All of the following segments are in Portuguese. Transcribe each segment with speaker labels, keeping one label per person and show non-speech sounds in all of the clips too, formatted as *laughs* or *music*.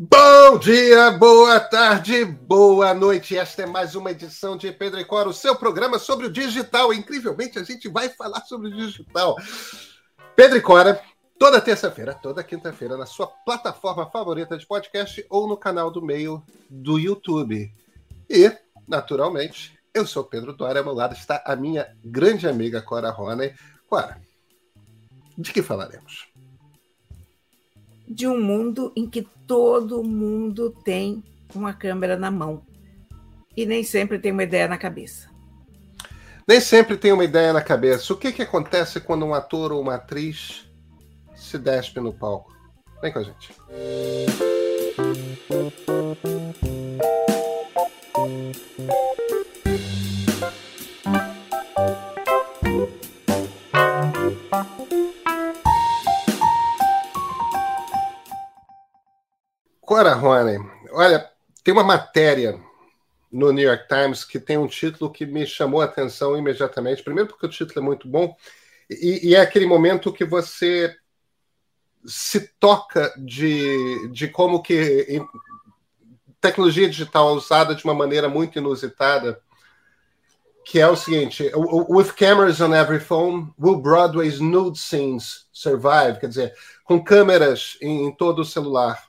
Speaker 1: Bom dia, boa tarde, boa noite. Esta é mais uma edição de Pedro e Cora, o seu programa sobre o digital. Incrivelmente, a gente vai falar sobre o digital. Pedro e Cora, toda terça-feira, toda quinta-feira, na sua plataforma favorita de podcast ou no canal do meio do YouTube. E, naturalmente, eu sou Pedro Dória, ao meu lado está a minha grande amiga Cora Rony. Cora, de que falaremos?
Speaker 2: De um mundo em que todo mundo tem uma câmera na mão e nem sempre tem uma ideia na cabeça.
Speaker 1: Nem sempre tem uma ideia na cabeça. O que, que acontece quando um ator ou uma atriz se despe no palco? Vem com a gente. Cora Rony, olha, tem uma matéria no New York Times que tem um título que me chamou a atenção imediatamente. Primeiro, porque o título é muito bom, e, e é aquele momento que você se toca de, de como que tecnologia digital é usada de uma maneira muito inusitada, que é o seguinte: with cameras on every phone, will Broadway's nude scenes survive? Quer dizer, com câmeras em, em todo o celular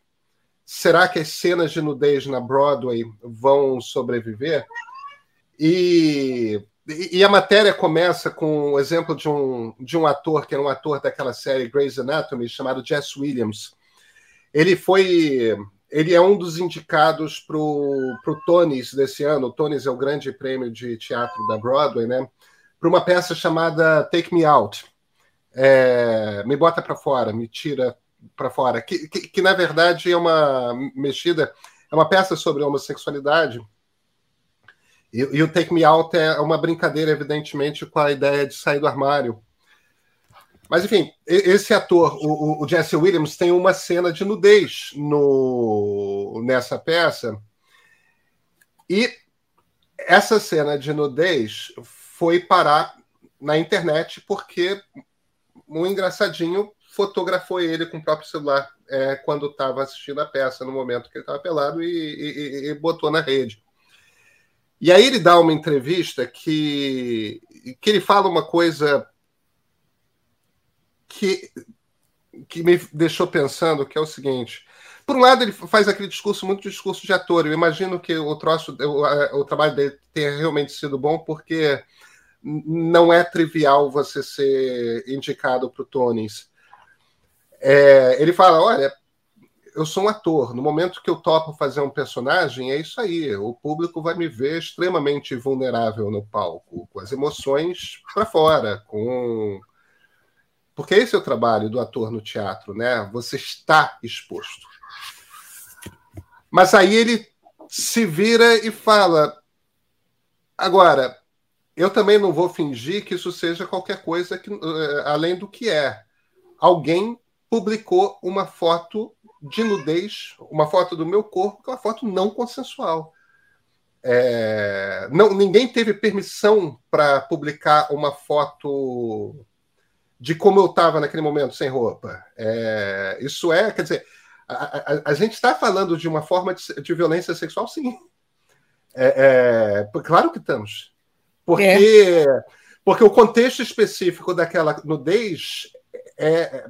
Speaker 1: será que as cenas de nudez na Broadway vão sobreviver? E, e, a matéria começa com o exemplo de um, de um ator, que era um ator daquela série Grey's Anatomy, chamado Jess Williams. Ele foi. Ele é um dos indicados para o Tonys desse ano. O Tonys é o grande prêmio de teatro da Broadway, né? Para uma peça chamada Take Me Out. É, me bota para fora, me tira para fora, que, que, que, na verdade é uma mexida, é uma peça sobre homossexualidade. E, e, o Take Me Out é uma brincadeira, evidentemente, com a ideia de sair do armário. Mas, enfim, esse ator, o, o Jesse Williams, tem uma cena de nudez no, nessa peça. E essa cena de nudez foi parar na internet porque um engraçadinho fotografou ele com o próprio celular é, quando estava assistindo a peça, no momento que ele estava pelado, e, e, e, botou na rede. E aí ele dá uma entrevista que, que ele fala uma coisa que, que me deixou pensando, que é o seguinte. Por um lado, ele faz aquele discurso, muito discurso de ator. Eu imagino que o troço, o, o trabalho dele tenha realmente sido bom, porque não é trivial você ser indicado para o Tonys. É, ele fala: olha, eu sou um ator. No momento que eu topo fazer um personagem, é isso aí. O público vai me ver extremamente vulnerável no palco, com as emoções para fora, com porque esse é o trabalho do ator no teatro, né? Você está exposto. Mas aí ele se vira e fala: agora, eu também não vou fingir que isso seja qualquer coisa que, uh, além do que é. Alguém publicou uma foto de nudez, uma foto do meu corpo, que é uma foto não consensual. É, não, ninguém teve permissão para publicar uma foto de como eu estava naquele momento sem roupa. É, isso é, quer dizer, a, a, a gente está falando de uma forma de, de violência sexual, sim. É, é claro que estamos. Porque, é. porque o contexto específico daquela nudez é,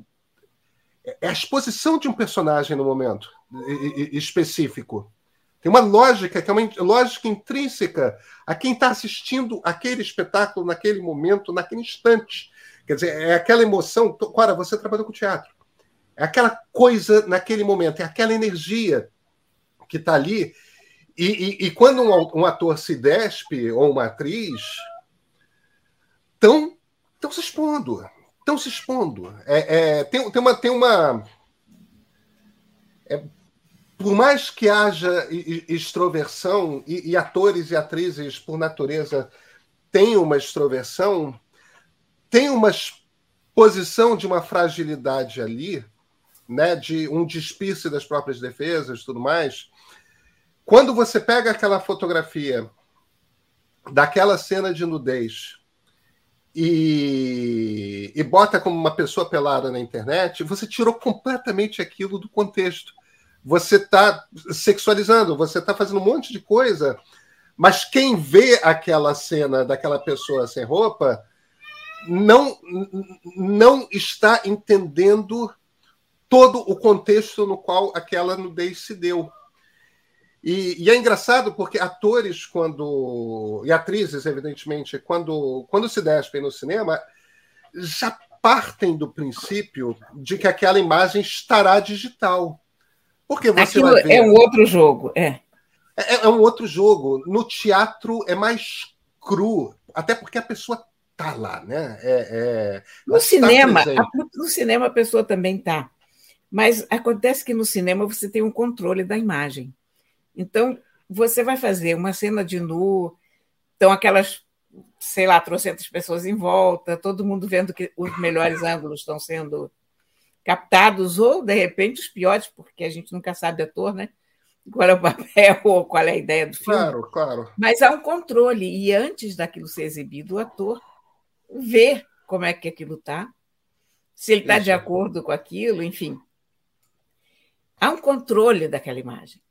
Speaker 1: é a exposição de um personagem no momento específico. Tem uma lógica, que é uma lógica intrínseca a quem está assistindo aquele espetáculo naquele momento, naquele instante. Quer dizer, é aquela emoção. Cora, você trabalhou com teatro. É aquela coisa naquele momento, é aquela energia que está ali. E, e, e, quando um, um, ator se despe, ou uma atriz, estão se expondo estão se expondo. É, é, tem, tem uma. Tem uma é, por mais que haja extroversão, e, e, atores e atrizes, por natureza, têm uma extroversão, tem uma posição de uma fragilidade ali, né, de um despisse das próprias defesas tudo mais. Quando você pega aquela fotografia daquela cena de nudez e, e bota como uma pessoa pelada na internet, você tirou completamente aquilo do contexto. você está sexualizando, você está fazendo um monte de coisa, mas quem vê aquela cena daquela pessoa sem roupa não, não está entendendo todo o contexto no qual aquela nudez se deu. E, e, é engraçado porque atores, quando. e atrizes, evidentemente, quando, quando se despem no cinema, já partem do princípio de que aquela imagem estará digital. Porque você Aquilo vai ver...
Speaker 2: é um outro jogo, é.
Speaker 1: é. É um outro jogo. No teatro é mais cru, até porque a pessoa tá lá, né? É,
Speaker 2: é... no cinema, a, no cinema a pessoa também tá. Mas acontece que no cinema você tem um controle da imagem. Então, você vai fazer uma cena de nu, então aquelas, sei lá, trocentas pessoas em volta, todo mundo vendo que os melhores ângulos estão sendo captados, ou, de repente, os piores, porque a gente nunca sabe ator, né? Qual é o papel *laughs* ou qual é a ideia do filme.
Speaker 1: Claro, claro.
Speaker 2: Mas há um controle, e antes daquilo ser exibido, o ator vê como é que aquilo está, se ele está de acordo com aquilo, enfim. Há um controle daquela imagem.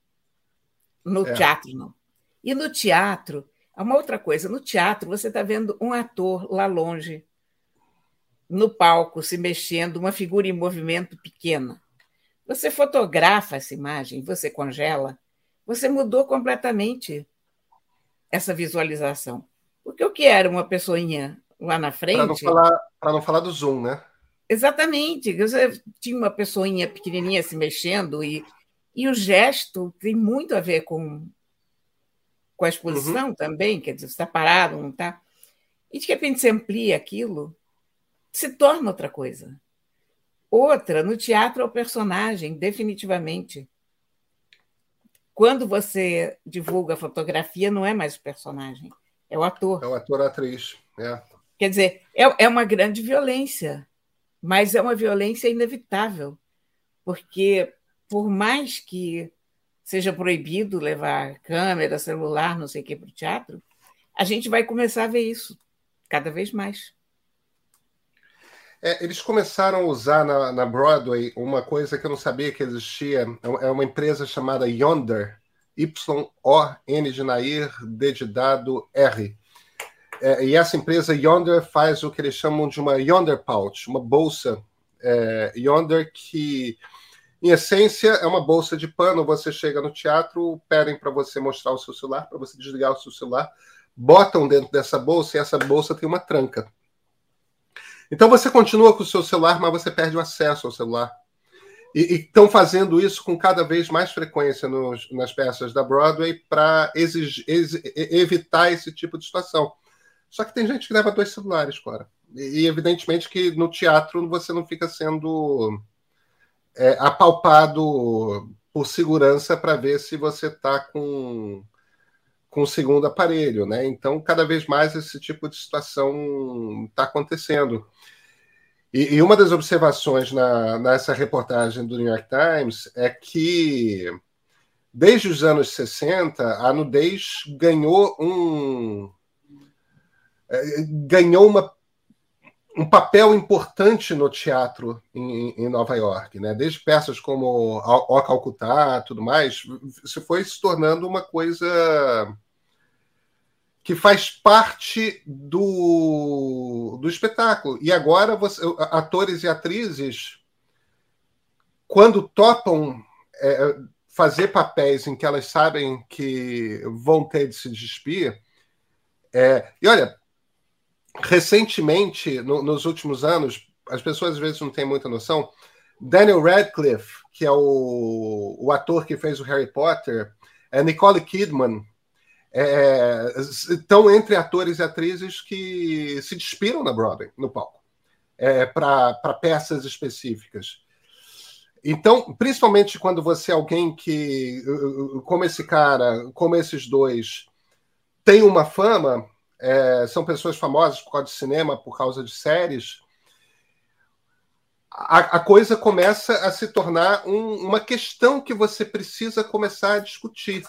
Speaker 2: No é. teatro, não. E no teatro, uma outra coisa. No teatro, você está vendo um ator lá longe, no palco, se mexendo, uma figura em movimento pequena. Você fotografa essa imagem, você congela, você mudou completamente essa visualização. Porque o que era uma pessoinha lá na frente. Para
Speaker 1: não, falar, não falar do zoom, né?
Speaker 2: Exatamente. Você tinha uma pessoinha pequenininha se mexendo e, e o gesto tem muito a ver com, com a exposição uhum. também, quer dizer, você está parado, não está? E de repente você amplia aquilo, se torna outra coisa. Outra, no teatro é o personagem, definitivamente. Quando você divulga a fotografia, não é mais o personagem, é o ator.
Speaker 1: É o ator, atriz. É.
Speaker 2: Quer dizer, é, é uma grande violência mas é uma violência inevitável, porque por mais que seja proibido levar câmera, celular, não sei o que, para o teatro, a gente vai começar a ver isso cada vez mais.
Speaker 1: É, eles começaram a usar na, na, Broadway uma coisa que eu não sabia que existia. É uma empresa chamada Yonder, Y-O-N de Nair, D de dado, R. É, e essa empresa Yonder faz o que eles chamam de uma Yonder Pouch, uma bolsa é, Yonder que, em essência, é uma bolsa de pano. Você chega no teatro, pedem para você mostrar o seu celular, para você desligar o seu celular, botam dentro dessa bolsa e essa bolsa tem uma tranca. Então você continua com o seu celular, mas você perde o acesso ao celular. E estão fazendo isso com cada vez mais frequência nos, nas peças da Broadway para evitar esse tipo de situação. Só que tem gente que leva dois celulares, Clara. E, evidentemente que no teatro você não fica sendo é, apalpado por segurança para ver se você está com com o segundo aparelho, né? Então, cada vez mais esse tipo de situação está acontecendo. E, e, uma das observações na, nessa reportagem do New York Times é que, desde os anos 60, a nudez ganhou um, é, ganhou uma, um papel importante no teatro em, em, Nova York, né? Desde peças como O Calcutá, tudo mais, se foi se tornando uma coisa que faz parte do, do espetáculo. E agora você, atores e atrizes, quando topam é, fazer papéis em que elas sabem que vão ter de se despir, é, e olha, recentemente, no, nos últimos anos, as pessoas às vezes não têm muita noção. Daniel Radcliffe, que é o, o ator que fez o Harry Potter, é Nicole Kidman, é, estão entre atores e atrizes que se despiram na Broadway, no palco, é, para peças específicas. Então, principalmente quando você é alguém que, como esse cara, como esses dois, tem uma fama, é, são pessoas famosas por causa de cinema, por causa de séries, a, a coisa começa a se tornar um, uma questão que você precisa começar a discutir.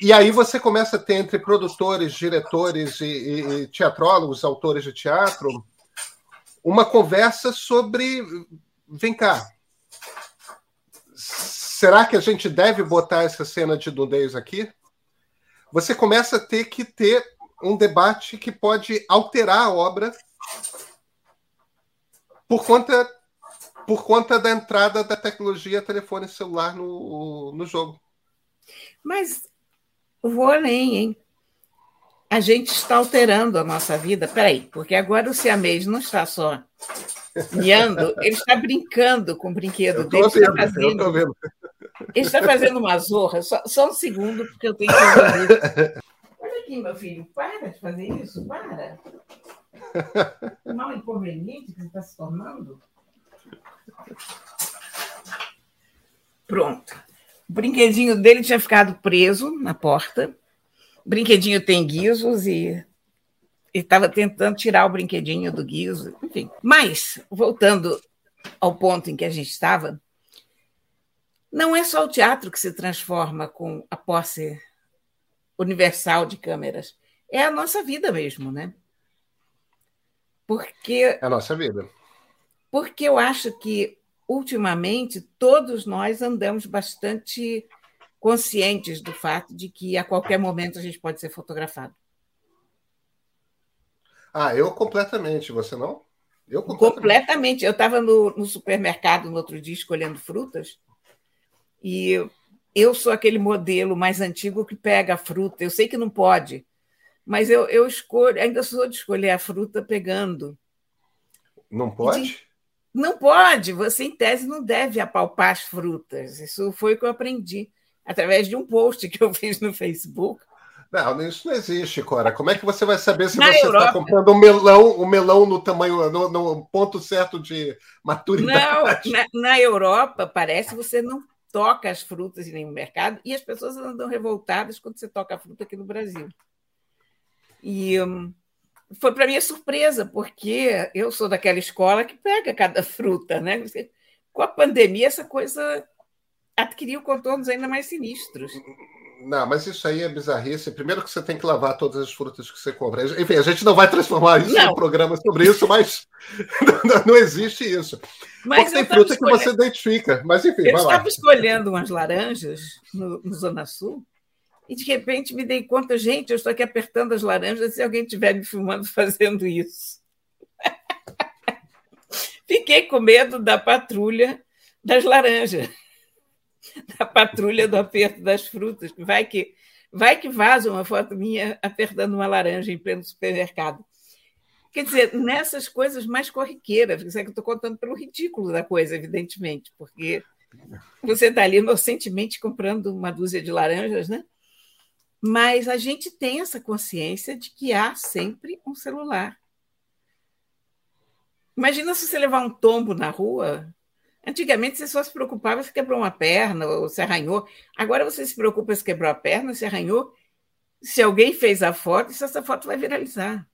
Speaker 1: E aí você começa a ter entre produtores, diretores e, e, e teatrólogos, autores de teatro, uma conversa sobre. Vem cá. será que a gente deve botar essa cena de nudez aqui? Você começa a ter que ter um debate que pode alterar a obra por conta por conta da entrada da tecnologia telefone celular no, no jogo.
Speaker 2: Mas vou além, hein? A gente está alterando a nossa vida. Peraí, porque agora o siamês não está só miando, *laughs* ele está brincando com o brinquedo dele. Vendo, está fazendo. Ele está fazendo uma zorra. Só, só um segundo, porque eu tenho que *laughs* aqui, meu filho, para de fazer isso, para. *laughs* Mal inconveniente que você está se tornando. Pronto. O brinquedinho dele tinha ficado preso na porta. O brinquedinho tem guizos e estava tentando tirar o brinquedinho do guizo, enfim. Mas, voltando ao ponto em que a gente estava, não é só o teatro que se transforma com a posse universal de câmeras, é a nossa vida mesmo, né? Porque.
Speaker 1: É a nossa vida.
Speaker 2: Porque eu acho que, ultimamente, todos nós andamos bastante conscientes do fato de que a qualquer momento a gente pode ser fotografado.
Speaker 1: Ah, eu completamente, você não?
Speaker 2: Eu completamente. completamente. Eu estava no, no, supermercado no outro dia escolhendo frutas e eu sou aquele modelo mais antigo que pega a fruta. Eu sei que não pode, mas eu, eu escolho, ainda sou de escolher a fruta pegando.
Speaker 1: Não pode?
Speaker 2: Não pode. Você, em tese, não deve apalpar as frutas. Isso foi o que eu aprendi através de um post que eu *laughs* fiz no Facebook.
Speaker 1: Não, isso não existe, Cora. Como é que você vai saber se Na você está comprando um melão, um melão no tamanho, no, no ponto certo de maturidade?
Speaker 2: Não, na, na Europa, parece que você não toca as frutas em nenhum mercado e as pessoas andam revoltadas quando você toca a fruta aqui no Brasil. E um, foi para minha surpresa, porque eu sou daquela escola que pega cada fruta, né? Com a pandemia, essa coisa adquiriu contornos ainda mais sinistros.
Speaker 1: Não, mas isso aí é bizarrice. Primeiro que você tem que lavar todas as frutas que você compra. Enfim, a gente não vai transformar isso não. em um programa sobre isso, mas *laughs* não, não existe isso. Mas Porque tem fruta escolhendo... que você identifica. Mas enfim,
Speaker 2: Eu estava lá. escolhendo umas laranjas no, no, Zona Sul e de repente me dei conta, gente, eu estou aqui apertando as laranjas se alguém estiver me filmando *laughs* fazendo isso. *laughs* Fiquei com medo da patrulha das laranjas *laughs* da patrulha do aperto das frutas. Vai que, vai que vaza uma foto minha apertando uma laranja em pleno supermercado. Quer dizer, nessas coisas mais corriqueiras, é que eu estou contando pelo ridículo da coisa, evidentemente, porque você está ali inocentemente comprando uma dúzia de laranjas, né? Mas a gente tem essa consciência de que há sempre um celular. Imagina se você levar um tombo na rua, Antigamente você só se preocupava se quebrou uma perna ou se arranhou. Agora você se preocupa se quebrou a perna, se arranhou, se alguém fez a foto se essa foto vai viralizar.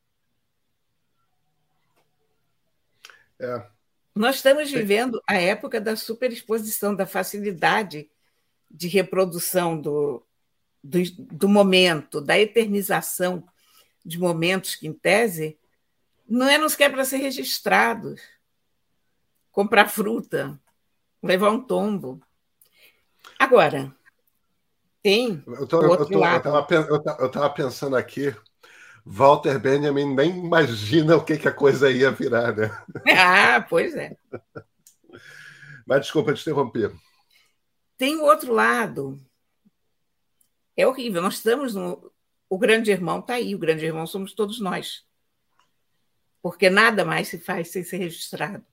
Speaker 2: É. Nós estamos vivendo a época da superexposição, da facilidade de reprodução do, do, do momento, da eternização de momentos que, em tese, não é nos quer para ser registrados comprar fruta, levar um tombo. Agora, tem.
Speaker 1: Eu estava pensando aqui, Walter Benjamin nem imagina o que, que a coisa ia virar, né? *laughs*
Speaker 2: Ah, pois é.
Speaker 1: Mas desculpa te interromper.
Speaker 2: Tem o outro lado. É horrível. Nós estamos no. O grande irmão está aí. O grande irmão somos todos nós. Porque nada mais se faz sem ser registrado.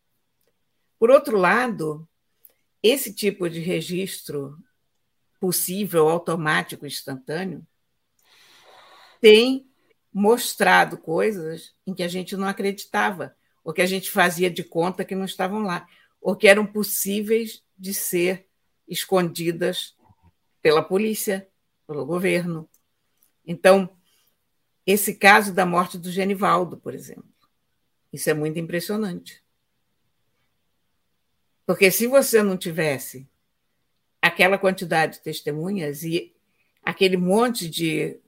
Speaker 2: Por outro lado, esse tipo de registro possível, automático, instantâneo, tem mostrado coisas em que a gente não acreditava, ou que a gente fazia de conta que não estavam lá, ou que eram possíveis de ser escondidas pela polícia, pelo governo. Então, esse caso da morte do Genivaldo, por exemplo, isso é muito impressionante. Porque se você não tivesse aquela quantidade de testemunhas e aquele monte de,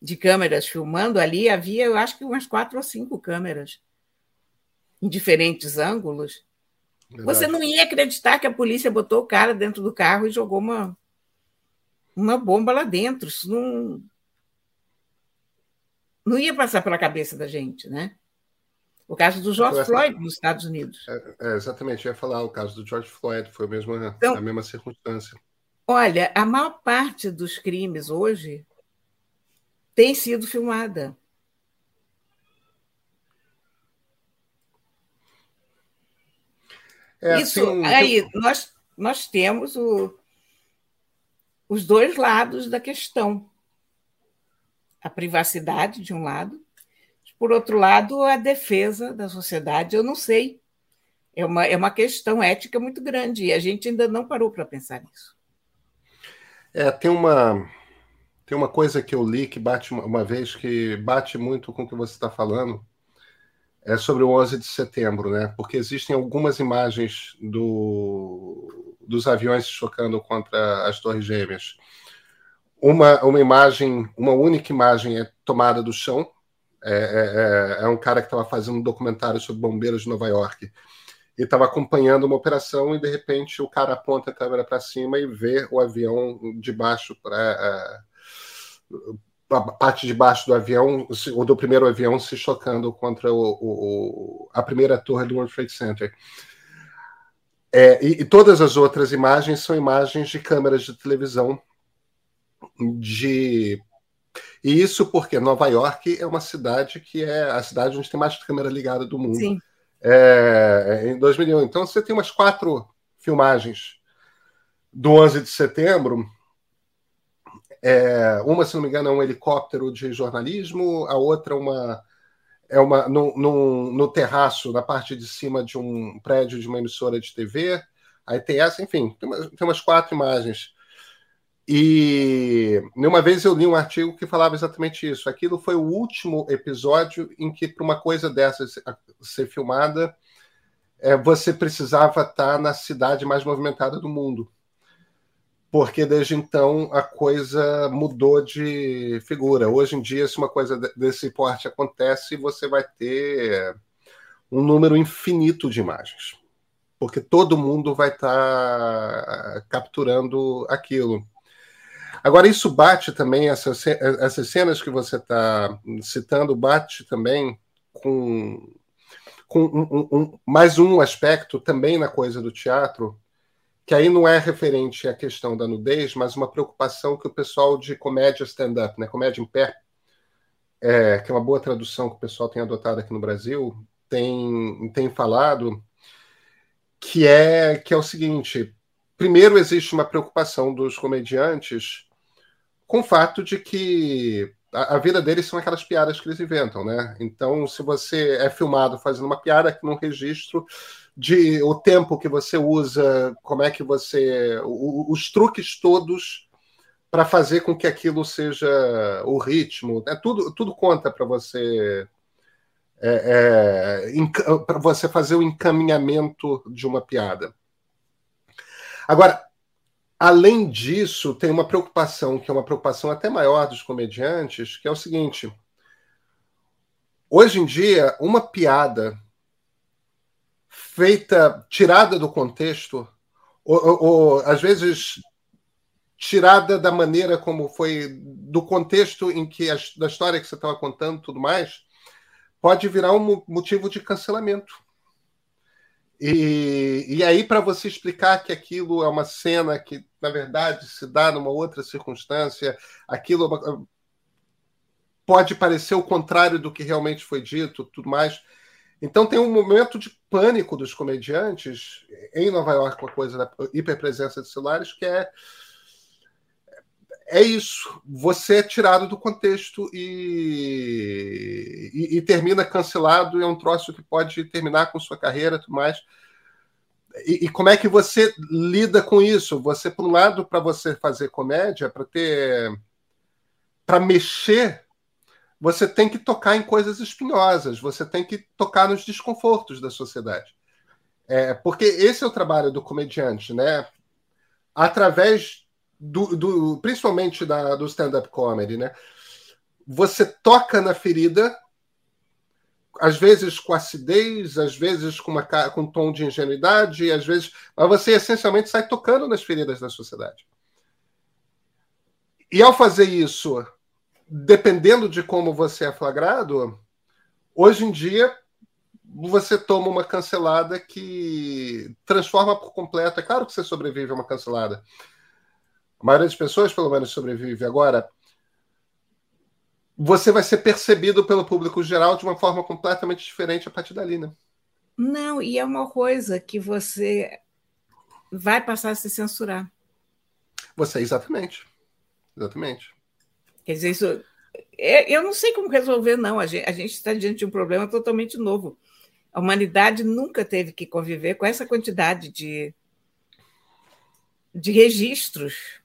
Speaker 2: de câmeras filmando ali, havia, eu acho que umas quatro ou cinco câmeras em diferentes ângulos. Verdade. Você não ia acreditar que a polícia botou o cara dentro do carro e jogou uma, uma bomba lá dentro. Isso não, não ia passar pela cabeça da gente, né? O caso do George Floyd nos Estados Unidos.
Speaker 1: É, é, exatamente, eu ia falar, o caso do George Floyd foi a mesma, então, a mesma circunstância.
Speaker 2: Olha, a maior parte dos crimes hoje tem sido filmada. É, Isso, assim, aí, nós, nós temos o, os dois lados da questão. A privacidade, de um lado, por outro lado, a defesa da sociedade, eu não sei. É uma, é uma questão ética muito grande e a gente ainda não parou para pensar nisso.
Speaker 1: É, tem uma, tem uma coisa que eu li que bate uma, vez, que bate muito com o que você está falando, é sobre o 11 de setembro, né? Porque existem algumas imagens do, dos aviões chocando contra as Torres Gêmeas. Uma, uma imagem, uma única imagem é tomada do chão, é, é, é, é um cara que estava fazendo um documentário sobre bombeiros de Nova York e estava acompanhando uma operação e de repente o cara aponta a câmera para cima e vê o avião de baixo para é, a parte de baixo do avião, ou do primeiro avião se chocando contra o, o, a primeira torre do World Trade Center. É, e, e, todas as outras imagens são imagens de câmeras de televisão de e isso porque Nova York é uma cidade que é a cidade onde tem mais câmera ligada do mundo. Sim. É, em 2001. Então você tem umas quatro filmagens do 11 de setembro. É, uma, se não me engano, é um helicóptero de jornalismo, a outra uma é uma no, no, no terraço, na parte de cima de um prédio de uma emissora de TV. Aí tem essa, enfim, tem, uma, tem umas quatro imagens. E uma vez eu li um artigo que falava exatamente isso. Aquilo foi o último episódio em que, para uma coisa dessa ser filmada, é, você precisava estar na cidade mais movimentada do mundo. Porque desde então a coisa mudou de figura. Hoje em dia, se uma coisa desse porte acontece, você vai ter um número infinito de imagens. Porque todo mundo vai estar capturando aquilo. Agora, isso bate também, essas, essas cenas que você está citando, bate também com, com um, um, mais um aspecto também na coisa do teatro, que aí não é referente à questão da nudez, mas uma preocupação que o pessoal de comédia stand-up, né, comédia em pé, é, que é uma boa tradução que o pessoal tem adotado aqui no Brasil, tem, tem falado, que é, que é o seguinte: primeiro, existe uma preocupação dos comediantes com o fato de que a, a, vida deles são aquelas piadas que eles inventam, né? Então, se você é filmado fazendo uma piada num registro de o tempo que você usa, como é que você. O, os truques todos para fazer com que aquilo seja o ritmo, né? tudo, tudo conta para você. É, é, para você fazer o encaminhamento de uma piada. Agora, Além disso, tem uma preocupação, que é uma preocupação até maior dos comediantes, que é o seguinte: hoje em dia, uma piada feita, tirada do contexto, ou, ou, ou às vezes tirada da maneira como foi, do contexto em que a, da história que você estava contando, tudo mais, pode virar um motivo de cancelamento. E, e aí, para você explicar que aquilo é uma cena que, na verdade, se dá numa outra circunstância, aquilo é pode parecer o contrário do que realmente foi dito, tudo mais. Então tem um momento de pânico dos comediantes em Nova York com a coisa da hiperpresença de celulares, que é é isso. Você é tirado do contexto e, e, e, termina cancelado. É um troço que pode terminar com sua carreira tudo mais. E, e como é que você lida com isso? Você, por um lado, para você fazer comédia, para ter. para mexer, você tem que tocar em coisas espinhosas, você tem que tocar nos desconfortos da sociedade. É, porque esse é o trabalho do comediante, né? Através do, do principalmente da, do stand-up comedy, né? Você toca na ferida às vezes com acidez, às vezes com, uma, com um tom de ingenuidade, às vezes. Mas você essencialmente sai tocando nas feridas da sociedade. E ao fazer isso, dependendo de como você é flagrado, hoje em dia você toma uma cancelada que transforma por completo. É claro que você sobrevive a uma cancelada. A maioria das pessoas, pelo menos, sobrevive. Agora, você vai ser percebido pelo público geral de uma forma completamente diferente a partir dali, né?
Speaker 2: Não, e é uma coisa que você vai passar a se censurar.
Speaker 1: Você, exatamente. Exatamente.
Speaker 2: Quer dizer, isso. É, eu não sei como resolver, não. A gente, a gente está diante de um problema totalmente novo. A humanidade nunca teve que conviver com essa quantidade de, de registros,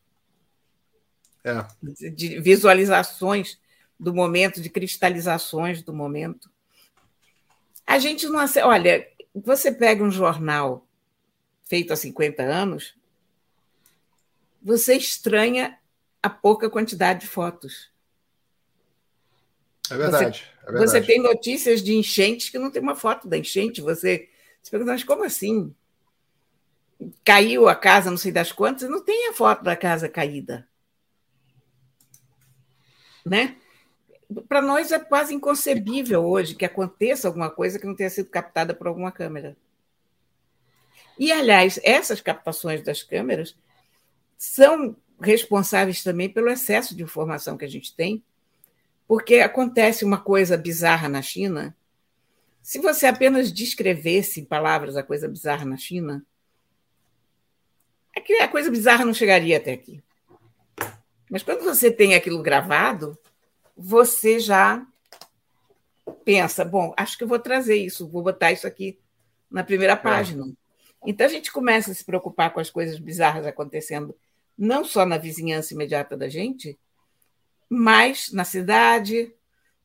Speaker 1: é.
Speaker 2: de, visualizações do momento, de cristalizações do momento. A gente não. Olha, você pega um jornal feito há 50 anos, você estranha a pouca quantidade de fotos.
Speaker 1: É verdade,
Speaker 2: você,
Speaker 1: é verdade.
Speaker 2: Você tem notícias de enchentes que não tem uma foto da enchente. Você se pergunta, mas como assim? Caiu a casa, não sei das quantas, não tem a foto da casa caída. Né? para nós é quase inconcebível hoje que aconteça alguma coisa que não tenha sido captada por alguma câmera. E, aliás, essas captações das câmeras são responsáveis também pelo excesso de informação que a gente tem, porque acontece uma coisa bizarra na China. Se você apenas descrevesse em palavras a coisa bizarra na China, a coisa bizarra não chegaria até aqui. Mas quando você tem aquilo gravado, você já pensa, bom, acho que eu vou trazer isso, vou botar isso aqui na primeira é. página. É. Então a gente começa a se preocupar com as coisas bizarras acontecendo, não só na vizinhança imediata da gente, mas na cidade,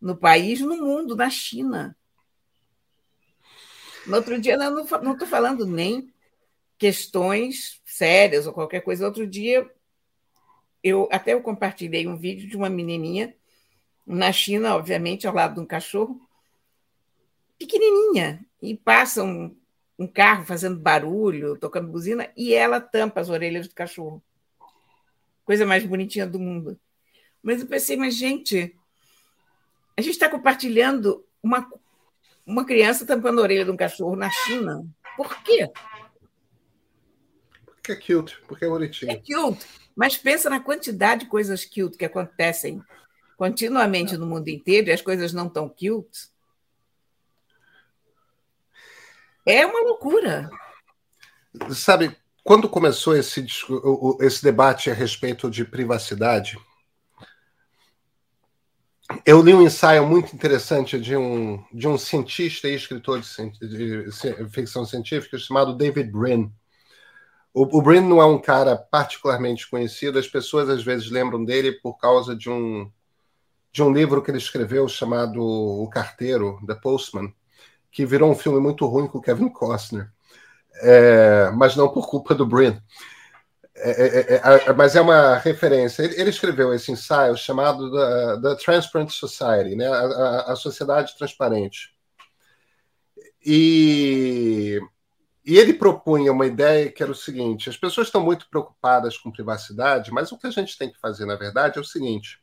Speaker 2: no país, no mundo, na China. No outro dia, não estou falando nem questões sérias ou qualquer coisa. Outro dia, eu até eu compartilhei um vídeo de uma menininha na China, obviamente, ao lado de um cachorro, pequenininha, e passa um, um carro fazendo barulho, tocando buzina, e ela tampa as orelhas do cachorro. Coisa mais bonitinha do mundo. Mas eu pensei, mas gente, a gente está compartilhando uma, uma criança tampando a orelha de um cachorro na China. Por quê?
Speaker 1: Porque é cute, porque é bonitinho.
Speaker 2: É cute. Mas pensa na quantidade de coisas cute que acontecem continuamente no mundo inteiro e as coisas não estão cute, é uma loucura.
Speaker 1: Sabe, quando começou esse, esse debate a respeito de privacidade, eu li um ensaio muito interessante de um, de um cientista e escritor de, de ficção científica chamado David Brin. O, o Brin não é um cara particularmente conhecido, as pessoas às vezes lembram dele por causa de um, de um livro que ele escreveu chamado O Carteiro, The Postman, que virou um filme muito ruim com Kevin Costner, é, mas não por culpa do Brin. É, é, é, mas é uma referência. Ele, ele, escreveu esse ensaio chamado The, The Transparent Society, né? A, a, a, Sociedade Transparente. E, e ele propunha uma ideia que era o seguinte: as pessoas estão muito preocupadas com privacidade, mas o que a gente tem que fazer, na verdade, é o seguinte: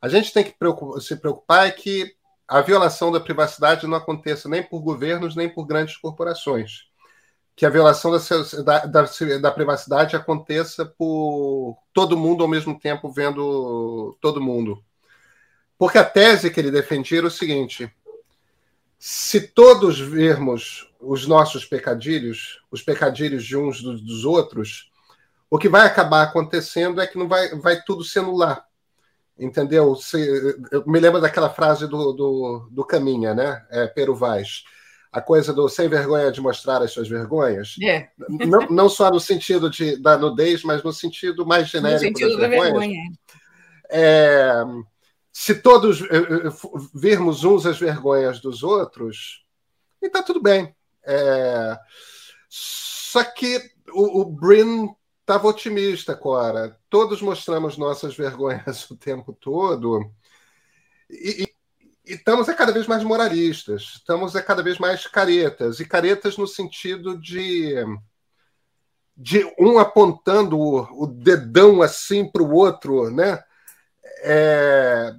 Speaker 1: a gente tem que se preocupar é que a violação da privacidade não aconteça nem por governos, nem por grandes corporações. Que a violação da, da, da privacidade aconteça por todo mundo ao mesmo tempo vendo todo mundo. Porque a tese que ele defendia era o seguinte: se todos vermos os nossos pecadilhos, os pecadilhos de uns dos, outros, o que vai acabar acontecendo é que não vai, vai tudo se anular entendeu? Se, eu me lembro daquela frase do, do, do Caminha, né? É, Pero Vaz. A coisa do sem vergonha de mostrar as suas vergonhas.
Speaker 2: É.
Speaker 1: Não, não só no sentido de, da nudez, mas no sentido mais genérico. No
Speaker 2: sentido da vergonha.
Speaker 1: É, se todos eh, eh, vermos uns as vergonhas dos outros, então tudo bem. É, só que o, o Brin estava otimista, Cora. Todos mostramos nossas vergonhas *laughs* o tempo todo. E, e estamos é cada vez mais moralistas, estamos é cada vez mais caretas, e caretas no sentido de de um apontando o, o dedão assim para o outro, né? É,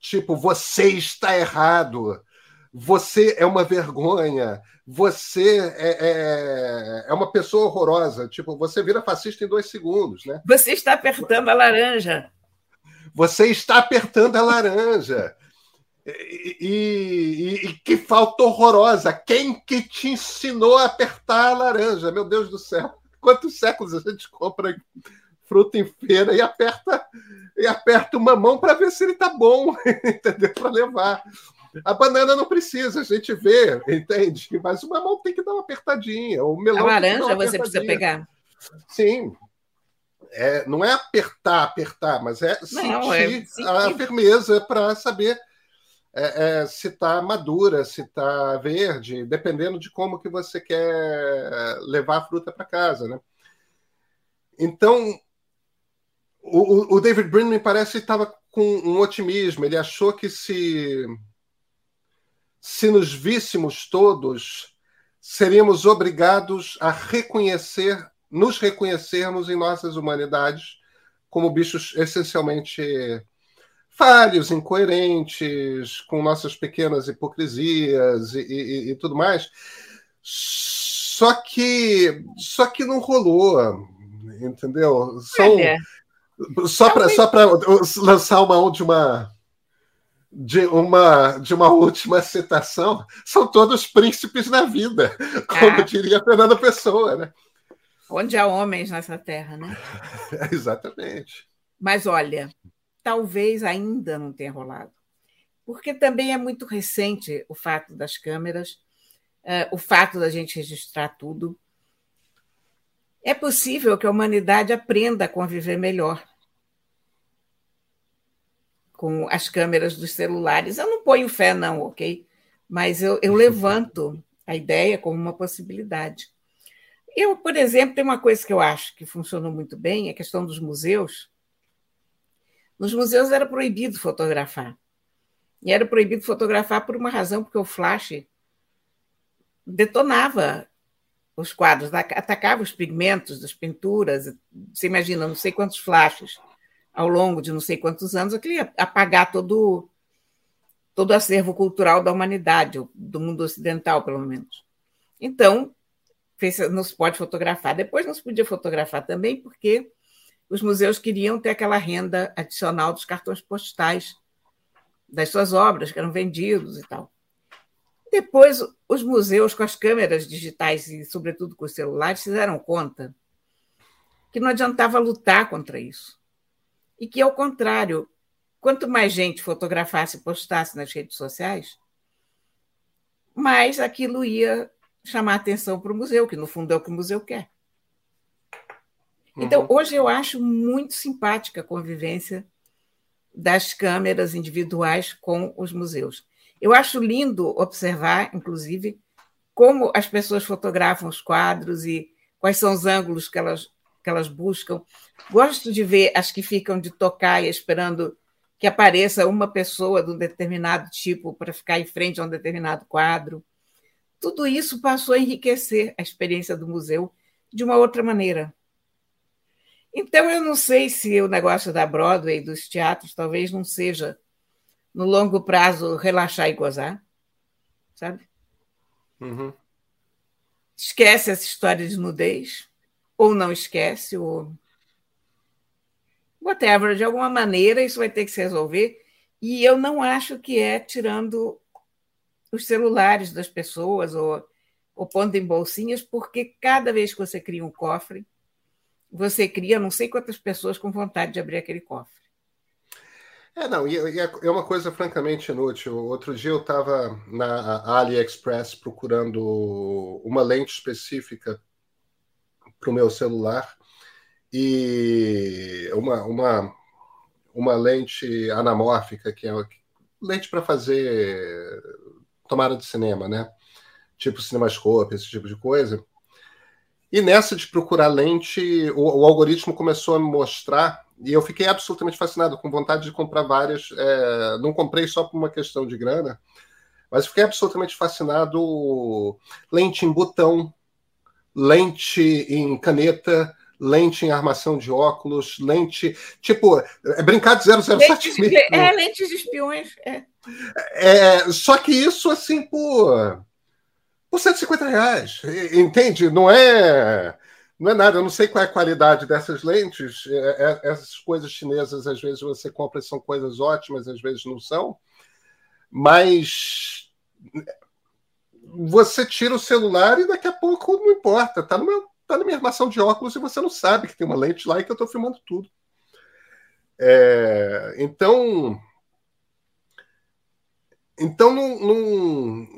Speaker 1: tipo, você está errado, você é uma vergonha, você é, é, é, uma pessoa horrorosa, tipo, você vira fascista em dois segundos, né?
Speaker 2: Você está apertando a laranja.
Speaker 1: Você está apertando a laranja. E, e, e, que falta horrorosa. Quem que te ensinou a apertar a laranja? Meu Deus do céu. Quantos séculos a gente compra fruta em feira e aperta e aperta uma mão para ver se ele está bom, *laughs* entendeu? Para levar. A banana não precisa, a gente vê, entende? Mas uma mão tem que dar uma apertadinha. O melão
Speaker 2: a laranja você precisa pegar.
Speaker 1: Sim. É, não é apertar, apertar, mas é não, sentir, é sentir. a firmeza para saber é, é, se está madura, se está verde, dependendo de como que você quer levar a fruta para casa, né? Então, o, o David Brin me parece estava com um otimismo. Ele achou que se se nos víssemos todos, seríamos obrigados a reconhecer, nos reconhecermos em nossas humanidades como bichos essencialmente falhos, incoerentes, com nossas pequenas hipocrisias e, e, e tudo mais. Só que, só que não rolou, entendeu? São, só para só para lançar uma última de uma de uma última citação, são todos príncipes na vida, como é. diria Fernanda Pessoa, né?
Speaker 2: Onde há homens nessa terra, né? *laughs*
Speaker 1: exatamente.
Speaker 2: Mas olha, talvez ainda não tenha rolado. Porque também é muito recente o fato das câmeras, uh, o fato da gente registrar tudo. É possível que a humanidade aprenda a conviver melhor com as câmeras dos celulares. Eu não ponho fé, não, ok? Mas eu, eu levanto a ideia como uma possibilidade. Eu, por exemplo, tem uma coisa que eu acho que funcionou muito bem, a questão dos museus. Nos museus era proibido fotografar. E era proibido fotografar por uma razão, porque o flash detonava os quadros, atacava os pigmentos das pinturas. Você imagina, não sei quantos flashes ao longo de não sei quantos anos, aquilo ia apagar todo, todo o acervo cultural da humanidade, do mundo ocidental, pelo menos. Então, não se pode fotografar. Depois não se podia fotografar também, porque os museus queriam ter aquela renda adicional dos cartões postais das suas obras, que eram vendidos e tal. Depois, os museus, com as câmeras digitais e, sobretudo, com os celulares, se deram conta que não adiantava lutar contra isso. E que, ao contrário, quanto mais gente fotografasse e postasse nas redes sociais, mais aquilo ia chamar atenção para o museu, que no fundo é o que o museu quer. Então, uhum. hoje eu acho muito simpática a convivência das câmeras individuais com os museus. Eu acho lindo observar, inclusive, como as pessoas fotografam os quadros e quais são os ângulos que elas, que elas buscam. Gosto de ver as que ficam de tocar e esperando que apareça uma pessoa de um determinado tipo para ficar em frente a um determinado quadro. Tudo isso passou a enriquecer a experiência do museu de uma outra maneira. Então, eu não sei se o negócio da Broadway, dos teatros, talvez não seja, no longo prazo, relaxar e gozar, sabe? Uhum. Esquece essa história de nudez, ou não esquece, ou. Whatever, de alguma maneira isso vai ter que se resolver. E eu não acho que é tirando os celulares das pessoas ou, ou pondo em bolsinhas, porque cada vez que você cria um cofre, você cria não sei quantas pessoas com vontade de abrir aquele cofre.
Speaker 1: É, não, e, é, é uma coisa francamente inútil. Outro dia eu estava na AliExpress procurando uma lente específica para o meu celular e uma, uma, uma lente anamórfica, que é lente para fazer tomada de cinema, né? Tipo cinemascope, esse tipo de coisa. E nessa de procurar lente, o, o, algoritmo começou a me mostrar E eu fiquei absolutamente fascinado, com vontade de comprar várias. É, não comprei só por uma questão de grana, mas fiquei absolutamente fascinado. Lente em botão, lente em caneta, lente em armação de óculos, lente. Tipo, é brincar de 007
Speaker 2: lentes, É, lentes de espiões. É.
Speaker 1: é. só que isso, assim, por, por 150 reais. Entende? Não é. Não é nada, eu não sei qual é a qualidade dessas lentes. É, é, essas coisas chinesas, às vezes você compra e são coisas ótimas, às vezes não são. Mas você tira o celular e daqui a pouco não importa, tá, meu, tá na minha armação de óculos e você não sabe que tem uma lente lá e que eu estou filmando tudo. É, então, então não, não,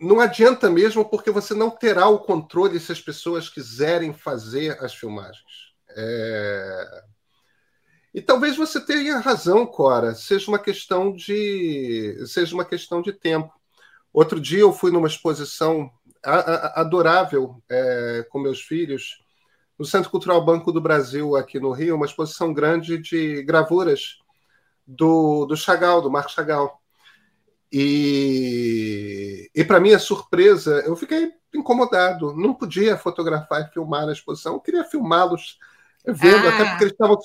Speaker 1: não adianta mesmo, porque você não terá o controle se as pessoas quiserem fazer as filmagens. É... E talvez você tenha razão, Cora, seja uma questão de seja uma questão de tempo. Outro dia eu fui numa exposição adorável é, com meus filhos no Centro Cultural Banco do Brasil aqui no Rio, uma exposição grande de gravuras do, do Chagall, do Marco Chagall. E, e para minha surpresa, eu fiquei incomodado. Não podia fotografar e filmar a exposição. Eu queria filmá-los vendo, ah. até porque eles estavam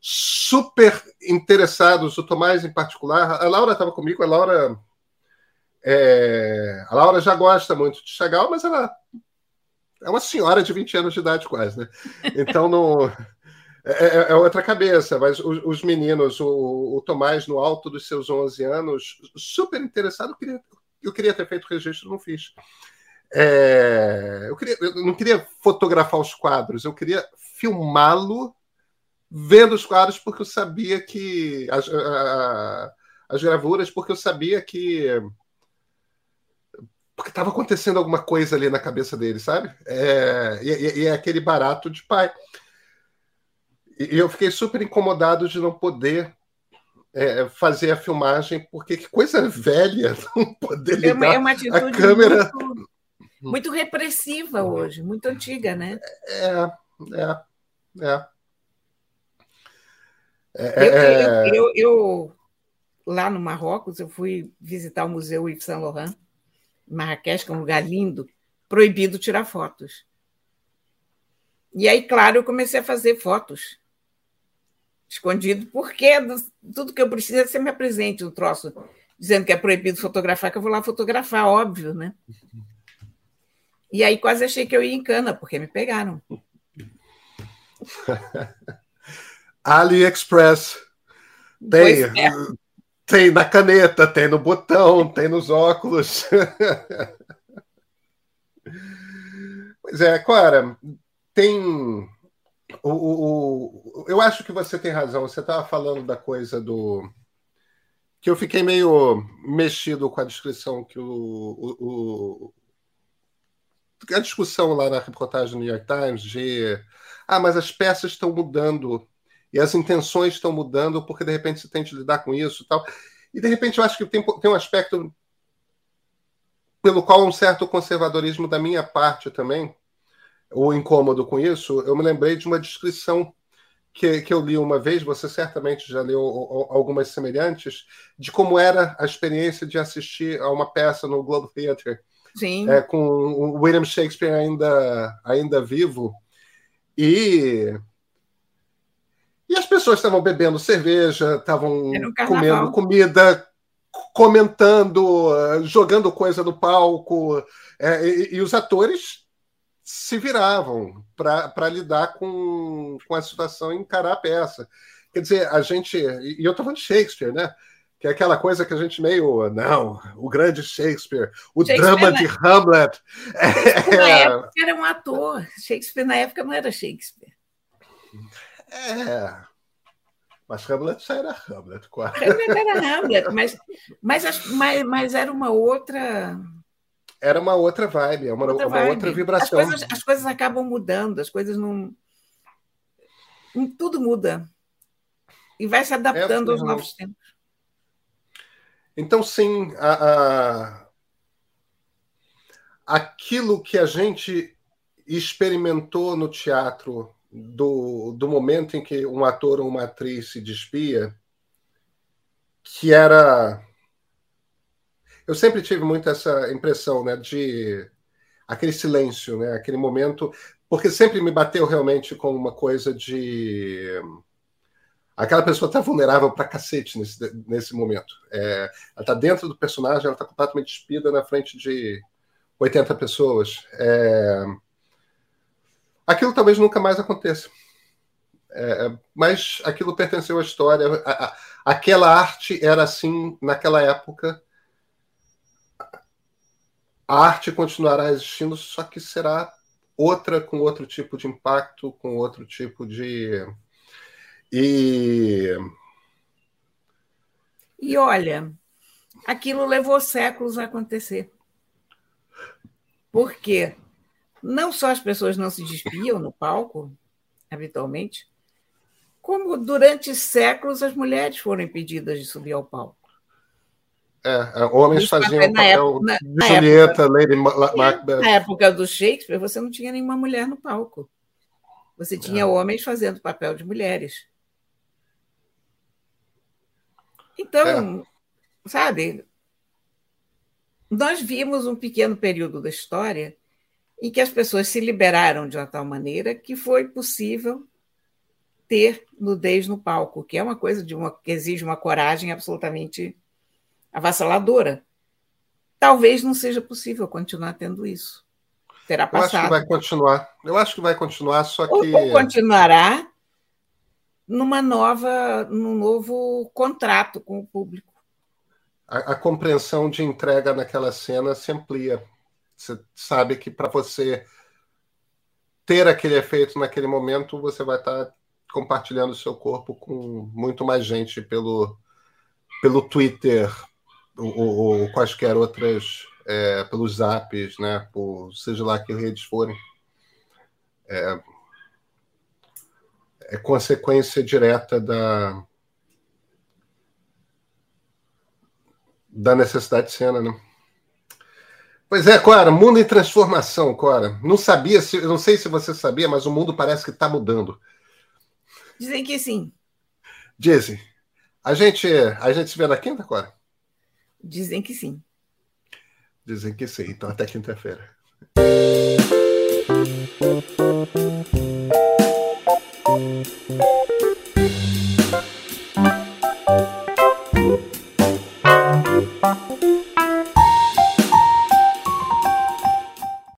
Speaker 1: super interessados, o Tomás em particular. A Laura estava comigo, a Laura. É, a Laura já gosta muito de Chagall, mas ela é uma senhora de 20 anos de idade, quase, né? Então não. *laughs* É, é, é, outra cabeça, mas os, os meninos, o, o, Tomás, no alto dos seus 11 anos, super interessado, eu queria, eu queria ter feito registro, não fiz. É, eu, queria, eu não queria fotografar os quadros, eu queria filmá-lo vendo os quadros, porque eu sabia que. As, a, as gravuras, porque eu sabia que. Porque estava acontecendo alguma coisa ali na cabeça dele, sabe? É, e, e é aquele barato de pai. E eu fiquei super incomodado de não poder é, fazer a filmagem, porque que coisa velha *laughs* não poder ligar é uma, é uma a câmera.
Speaker 2: Muito, muito, repressiva hoje, muito antiga, né?
Speaker 1: É, é, é.
Speaker 2: é eu, é. eu, eu, eu, lá no Marrocos, eu fui visitar o Museu Yves Saint Laurent, Marrakech, que é um lugar lindo, proibido tirar fotos. E aí, claro, eu comecei a fazer fotos escondido, porque tudo que eu preciso é que você me apresente um troço dizendo que é proibido fotografar, que eu vou lá fotografar, óbvio, né? *laughs* E aí quase achei que eu ia em cana, porque me pegaram. *laughs*
Speaker 1: AliExpress. Tem, é. Tem na caneta, tem no botão, tem nos óculos. *laughs* pois é, Cora, tem o, o, o, eu acho que você tem razão. Você estava falando da coisa do. Que eu fiquei meio mexido com a descrição que o, o, a discussão lá na reportagem do New York Times de ah, mas as peças estão mudando e as intenções estão mudando porque de repente você tem que lidar com isso e tal. E de repente eu acho que tem, tem um aspecto pelo qual um certo conservadorismo da minha parte também, o incômodo com isso, eu me lembrei de uma descrição que, que eu li uma vez, você certamente já leu algumas semelhantes, de como era a experiência de assistir a uma peça no Globe Theatre.
Speaker 2: Sim.
Speaker 1: É, com o William Shakespeare ainda, ainda vivo. E e as pessoas estavam bebendo cerveja, estavam comendo comida, comentando, jogando coisa no palco, é, e, e, os atores se viravam para lidar com, com a situação e encarar a peça. Quer dizer, a gente. E eu estou falando de Shakespeare, né? Que é aquela coisa que a gente meio. Não, o grande Shakespeare, o Shakespeare drama de Hamlet. *laughs*
Speaker 2: É... Na época era um ator. Shakespeare na época não era Shakespeare.
Speaker 1: É. Mas Hamlet já era Hamlet,
Speaker 2: quase. Hamlet era Hamlet, mas, mas, mas, mas era uma outra
Speaker 1: era uma outra vibe, é uma outra, uma outra vibração.
Speaker 2: As coisas, as coisas acabam mudando, as coisas não. Tudo muda. E vai se adaptando é, aos novos tempos.
Speaker 1: Então, sim, a, a, aquilo que a gente experimentou no teatro do, do momento em que um ator ou uma atriz se despia, que era. Eu sempre tive muito essa impressão, né, de aquele silêncio, né, aquele momento, porque sempre me bateu realmente com uma coisa de aquela pessoa está vulnerável para cacete nesse, nesse momento. É, ela está dentro do personagem, ela está completamente despida na frente de 80 pessoas. É, aquilo talvez nunca mais aconteça. É, mas aquilo pertenceu à história. A, a, aquela arte era assim naquela época. A arte continuará existindo, só que será outra com outro tipo de impacto, com outro tipo de. E.
Speaker 2: E olha, aquilo levou séculos a acontecer. Por quê? Não só as pessoas não se despiam no palco, habitualmente, como durante séculos as mulheres foram impedidas de subir ao palco.
Speaker 1: É, é homens Isso faziam o papel época, de Julieta, época, Lady Macbeth.
Speaker 2: Na época do Shakespeare, você não tinha nenhuma mulher no palco. Você tinha é. homens fazendo papel de mulheres. Então, é. sabe, nós vimos um pequeno período da história em que as pessoas se liberaram de uma tal maneira que foi possível ter nudez no palco, que é uma coisa de uma, que exige uma coragem absolutamente avassaladora. Talvez não seja possível continuar tendo isso. Terá passado.
Speaker 1: Eu acho que vai continuar. Eu acho que vai continuar, só que.
Speaker 2: Ou, continuará numa nova, num novo contrato com o público.
Speaker 1: A, a compreensão de entrega naquela cena se amplia. Você sabe que para você ter aquele efeito naquele momento, você vai estar tá compartilhando o seu corpo com muito mais gente pelo, pelo Twitter, ou, ou quaisquer outras, é, pelos zaps, né? Por, seja lá que redes forem. É, é consequência direta da, da necessidade de cena, né? Pois é, Cora, mundo em transformação, Cora. Não sabia, se, não sei se você sabia, mas o mundo parece que está mudando.
Speaker 2: Dizem que sim.
Speaker 1: Dizem. A gente, a gente se vê na quinta, Cora?
Speaker 2: Dizem que sim.
Speaker 1: Dizem que sim. Então até quinta-feira.